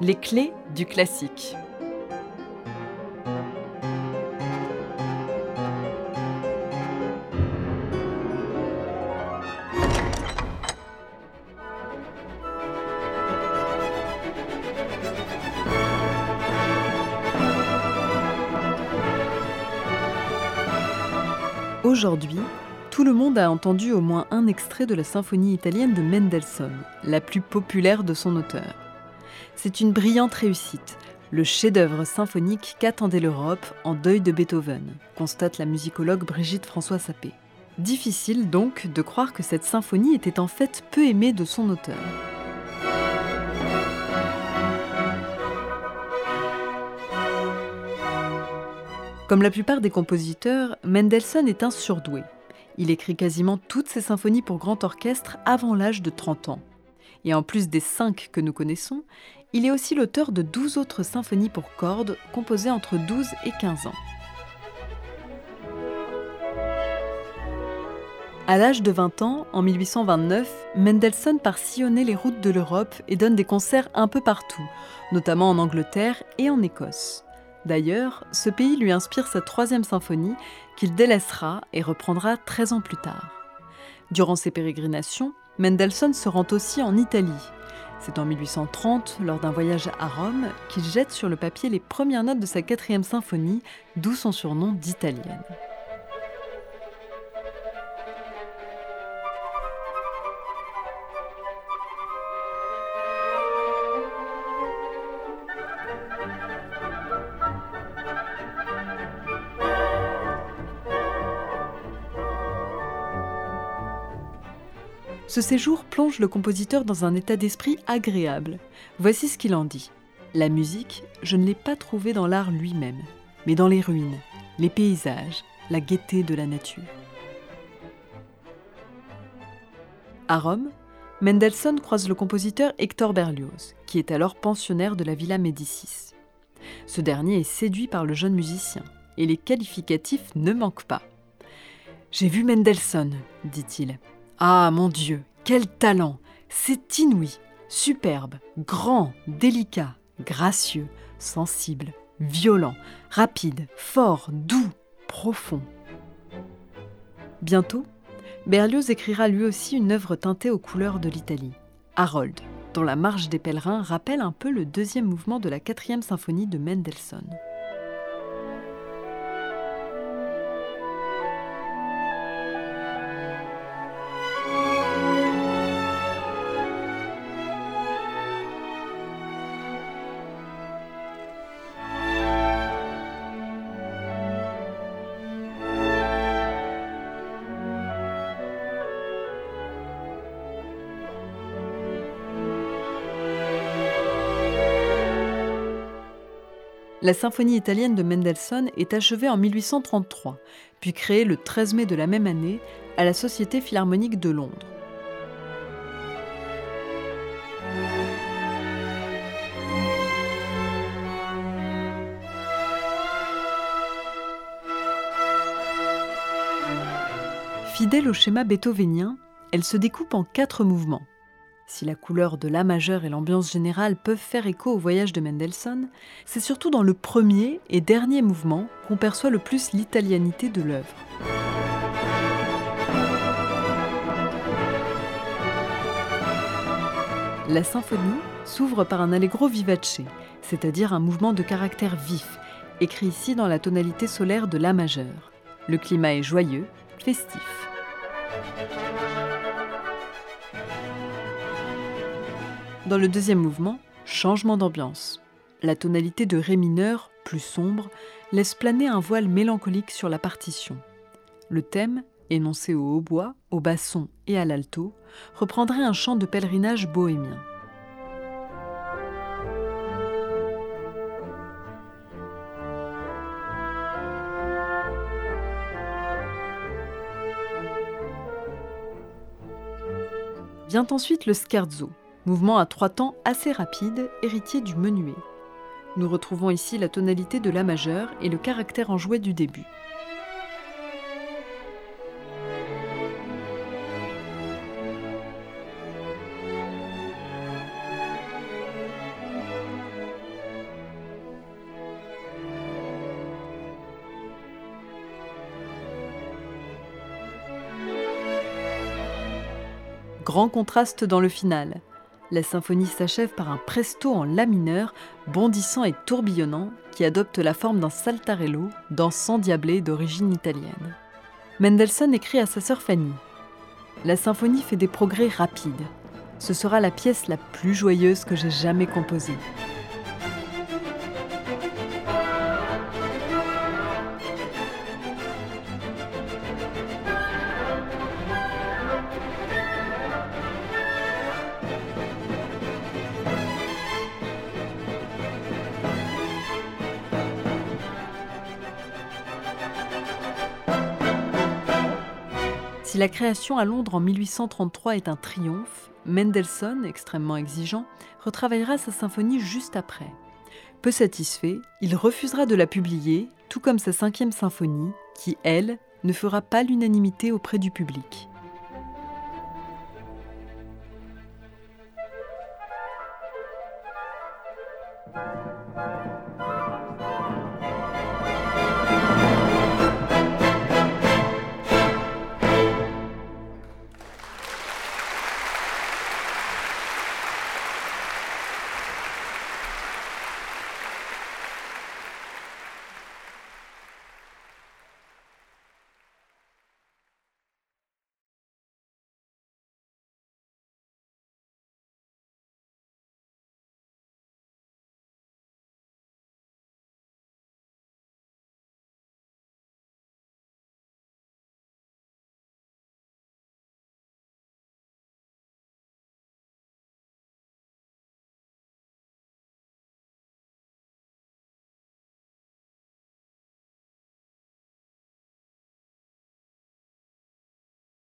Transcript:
Les clés du classique. Aujourd'hui, tout le monde a entendu au moins un extrait de la symphonie italienne de Mendelssohn, la plus populaire de son auteur. C'est une brillante réussite, le chef-d'œuvre symphonique qu'attendait l'Europe en deuil de Beethoven, constate la musicologue Brigitte François Sapé. Difficile donc de croire que cette symphonie était en fait peu aimée de son auteur. Comme la plupart des compositeurs, Mendelssohn est un surdoué. Il écrit quasiment toutes ses symphonies pour grand orchestre avant l'âge de 30 ans. Et en plus des cinq que nous connaissons, il est aussi l'auteur de 12 autres symphonies pour cordes composées entre 12 et 15 ans. À l'âge de 20 ans, en 1829, Mendelssohn part sillonner les routes de l'Europe et donne des concerts un peu partout, notamment en Angleterre et en Écosse. D'ailleurs, ce pays lui inspire sa troisième symphonie qu'il délaissera et reprendra 13 ans plus tard. Durant ses pérégrinations, Mendelssohn se rend aussi en Italie. C'est en 1830, lors d'un voyage à Rome, qu'il jette sur le papier les premières notes de sa quatrième symphonie, d'où son surnom d'italienne. Ce séjour plonge le compositeur dans un état d'esprit agréable. Voici ce qu'il en dit. La musique, je ne l'ai pas trouvée dans l'art lui-même, mais dans les ruines, les paysages, la gaieté de la nature. À Rome, Mendelssohn croise le compositeur Hector Berlioz, qui est alors pensionnaire de la Villa Médicis. Ce dernier est séduit par le jeune musicien, et les qualificatifs ne manquent pas. J'ai vu Mendelssohn, dit-il. Ah mon Dieu, quel talent C'est inouï, superbe, grand, délicat, gracieux, sensible, violent, rapide, fort, doux, profond. Bientôt, Berlioz écrira lui aussi une œuvre teintée aux couleurs de l'Italie, Harold, dont la marche des pèlerins rappelle un peu le deuxième mouvement de la quatrième symphonie de Mendelssohn. La symphonie italienne de Mendelssohn est achevée en 1833, puis créée le 13 mai de la même année à la Société philharmonique de Londres. Fidèle au schéma beethovenien, elle se découpe en quatre mouvements. Si la couleur de La majeur et l'ambiance générale peuvent faire écho au voyage de Mendelssohn, c'est surtout dans le premier et dernier mouvement qu'on perçoit le plus l'italianité de l'œuvre. La symphonie s'ouvre par un allegro vivace, c'est-à-dire un mouvement de caractère vif, écrit ici dans la tonalité solaire de La majeur. Le climat est joyeux, festif. Dans le deuxième mouvement, changement d'ambiance. La tonalité de Ré mineur, plus sombre, laisse planer un voile mélancolique sur la partition. Le thème, énoncé au hautbois, au basson et à l'alto, reprendrait un chant de pèlerinage bohémien. Vient ensuite le scherzo, mouvement à trois temps assez rapide, héritier du menuet. Nous retrouvons ici la tonalité de la majeure et le caractère enjoué du début. Grand contraste dans le final. La symphonie s'achève par un presto en la mineur, bondissant et tourbillonnant, qui adopte la forme d'un saltarello, dansant diablé d'origine italienne. Mendelssohn écrit à sa sœur Fanny La symphonie fait des progrès rapides. Ce sera la pièce la plus joyeuse que j'ai jamais composée. Si la création à Londres en 1833 est un triomphe, Mendelssohn, extrêmement exigeant, retravaillera sa symphonie juste après. Peu satisfait, il refusera de la publier, tout comme sa cinquième symphonie, qui, elle, ne fera pas l'unanimité auprès du public.